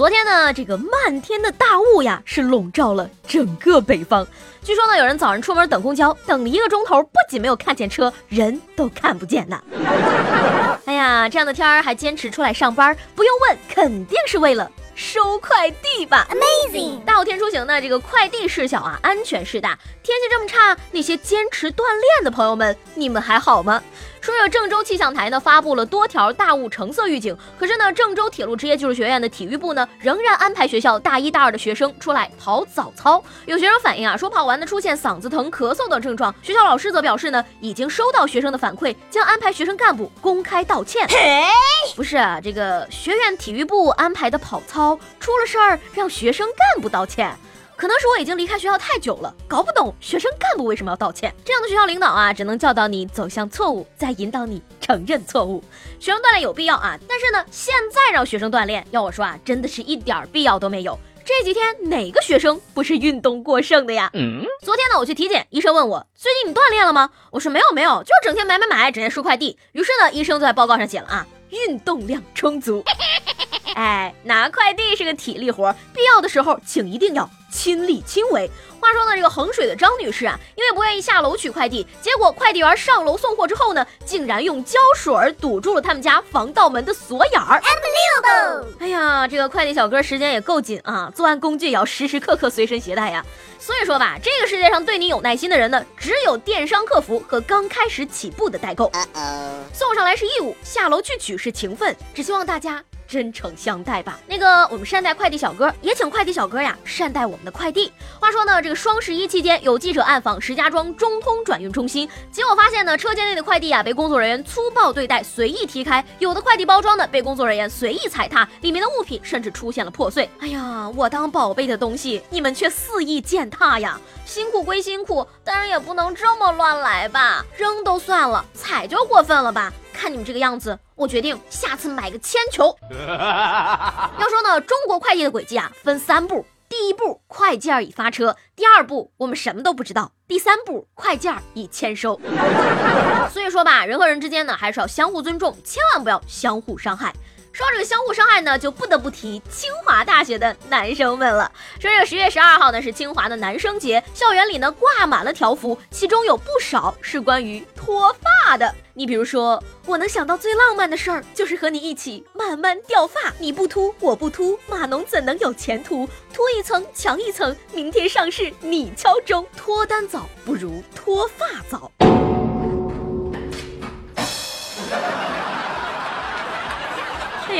昨天呢，这个漫天的大雾呀，是笼罩了整个北方。据说呢，有人早上出门等公交，等了一个钟头，不仅没有看见车，人都看不见呢。哎呀，这样的天儿还坚持出来上班，不用问，肯定是为了收快递吧？Amazing！大雾天出行呢，这个快递事小啊，安全事大。天气这么差，那些坚持锻炼的朋友们，你们还好吗？说这郑州气象台呢发布了多条大雾橙色预警，可是呢，郑州铁路职业技术学院的体育部呢仍然安排学校大一、大二的学生出来跑早操。有学生反映啊，说跑完呢出现嗓子疼、咳嗽等症状。学校老师则表示呢，已经收到学生的反馈，将安排学生干部公开道歉。不是啊，这个学院体育部安排的跑操出了事儿，让学生干部道歉。可能是我已经离开学校太久了，搞不懂学生干部为什么要道歉。这样的学校领导啊，只能教导你走向错误，再引导你承认错误。学生锻炼有必要啊，但是呢，现在让学生锻炼，要我说啊，真的是一点必要都没有。这几天哪个学生不是运动过剩的呀？嗯，昨天呢，我去体检，医生问我最近你锻炼了吗？我说没有没有，就整天买买买，整天收快递。于是呢，医生就在报告上写了啊，运动量充足。哎，拿快递是个体力活，必要的时候请一定要。亲力亲为。话说呢，这个衡水的张女士啊，因为不愿意下楼取快递，结果快递员上楼送货之后呢，竟然用胶水堵住了他们家防盗门的锁眼儿。哎呀，这个快递小哥时间也够紧啊，作案工具也要时时刻刻随身携带呀。所以说吧，这个世界上对你有耐心的人呢，只有电商客服和刚开始起步的代购。送上来是义务，下楼去取是情分，只希望大家。真诚相待吧。那个，我们善待快递小哥，也请快递小哥呀善待我们的快递。话说呢，这个双十一期间，有记者暗访石家庄中通转运中心，结果发现呢，车间内的快递啊被工作人员粗暴对待，随意踢开；有的快递包装呢被工作人员随意踩踏，里面的物品甚至出现了破碎。哎呀，我当宝贝的东西，你们却肆意践踏呀！辛苦归辛苦，但是也不能这么乱来吧？扔都算了，踩就过分了吧？看你们这个样子，我决定下次买个铅球。要说呢，中国快递的轨迹啊，分三步：第一步，快件已发车；第二步，我们什么都不知道；第三步，快件已签收。所以说吧，人和人之间呢，还是要相互尊重，千万不要相互伤害。说到这个相互伤害呢，就不得不提清华大学的男生们了。说这个十月十二号呢是清华的男生节，校园里呢挂满了条幅，其中有不少是关于脱发的。你比如说，我能想到最浪漫的事儿，就是和你一起慢慢掉发，你不秃我不秃，码农怎能有前途？脱一层强一层，明天上市你敲钟。脱单早不如脱发早。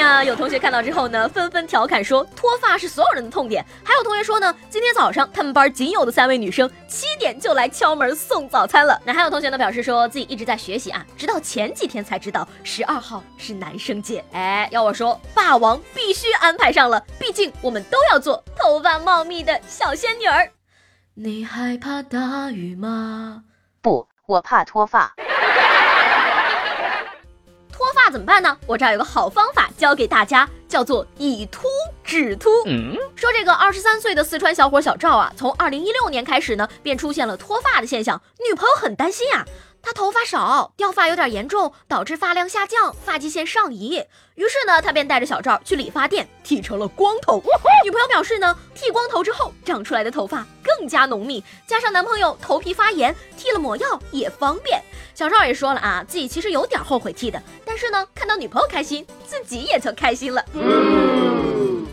呀，有同学看到之后呢，纷纷调侃说脱发是所有人的痛点。还有同学说呢，今天早上他们班仅有的三位女生七点就来敲门送早餐了。那还有同学呢，表示说自己一直在学习啊，直到前几天才知道十二号是男生节。哎，要我说，霸王必须安排上了，毕竟我们都要做头发茂密的小仙女儿。你害怕大雨吗？不，我怕脱发。怎么办呢？我这儿有个好方法教给大家，叫做以秃止秃。嗯说这个二十三岁的四川小伙小赵啊，从二零一六年开始呢，便出现了脱发的现象，女朋友很担心呀。他头发少，掉发有点严重，导致发量下降，发际线上移。于是呢，他便带着小赵去理发店剃成了光头。女朋友表示呢，剃光头之后长出来的头发更加浓密，加上男朋友头皮发炎，剃了抹药也方便。小赵也说了啊，自己其实有点后悔剃的，但是呢，看到女朋友开心，自己也就开心了。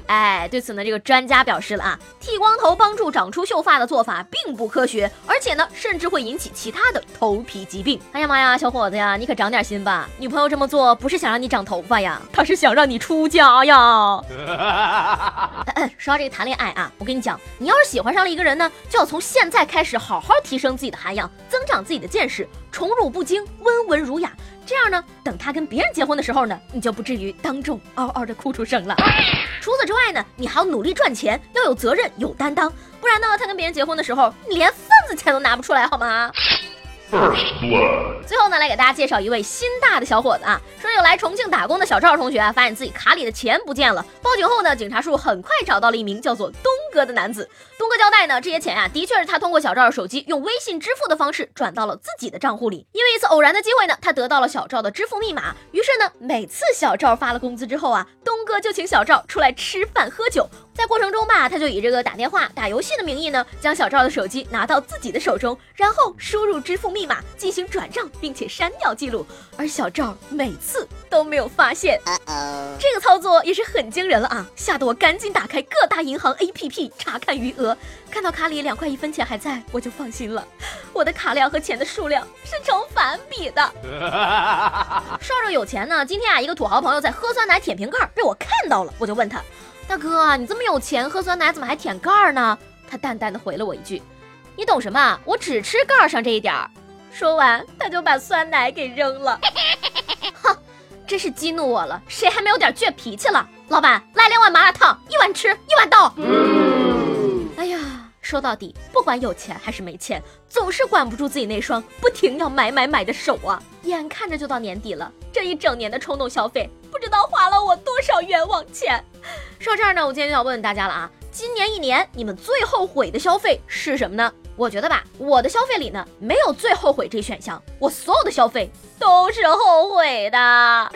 哎，对此呢，这个专家表示了啊，剃光头帮助长出秀发的做法并不科学，而且呢，甚至会引起其他的头皮疾病。哎呀妈呀，小伙子呀，你可长点心吧！女朋友这么做不是想让你长头发呀，她是想让你出家呀。说到这个谈恋爱啊，我跟你讲，你要是喜欢上了一个人呢，就要从现在开始好好提升自己的涵养，增长自己的见识，宠辱不惊，温文儒雅。这样呢，等他跟别人结婚的时候呢，你就不至于当众嗷嗷的哭出声了。除此之外呢，你还要努力赚钱，要有责任、有担当，不然呢，他跟别人结婚的时候，你连份子钱都拿不出来，好吗？First blood。最后呢，来给大家介绍一位心大的小伙子啊，说有来重庆打工的小赵同学啊，发现自己卡里的钱不见了，报警后呢，警察叔叔很快找到了一名叫做东哥的男子。东哥交代呢，这些钱啊，的确是他通过小赵的手机用微信支付的方式转到了自己的账户里。因为一次偶然的机会呢，他得到了小赵的支付密码，于是呢，每次小赵发了工资之后啊，东哥就请小赵出来吃饭喝酒。在过程中吧，他就以这个打电话、打游戏的名义呢，将小赵的手机拿到自己的手中，然后输入支付密码进行转账，并且删掉记录。而小赵每次都没有发现，这个操作也是很惊人了啊！吓得我赶紧打开各大银行 APP 查看余额，看到卡里两块一分钱还在，我就放心了。我的卡量和钱的数量是成反比的。少少有钱呢，今天啊，一个土豪朋友在喝酸奶舔瓶盖，被我看到了，我就问他。大哥，你这么有钱，喝酸奶怎么还舔盖儿呢？他淡淡的回了我一句：“你懂什么？我只吃盖儿上这一点儿。”说完，他就把酸奶给扔了。哼，真是激怒我了！谁还没有点倔脾气了？老板，来两碗麻辣烫，一碗吃，一碗倒。说到底，不管有钱还是没钱，总是管不住自己那双不停要买买买的手啊！眼看着就到年底了，这一整年的冲动消费，不知道花了我多少冤枉钱。说这儿呢，我今天就要问问大家了啊，今年一年你们最后悔的消费是什么呢？我觉得吧，我的消费里呢没有最后悔这选项，我所有的消费都是后悔的。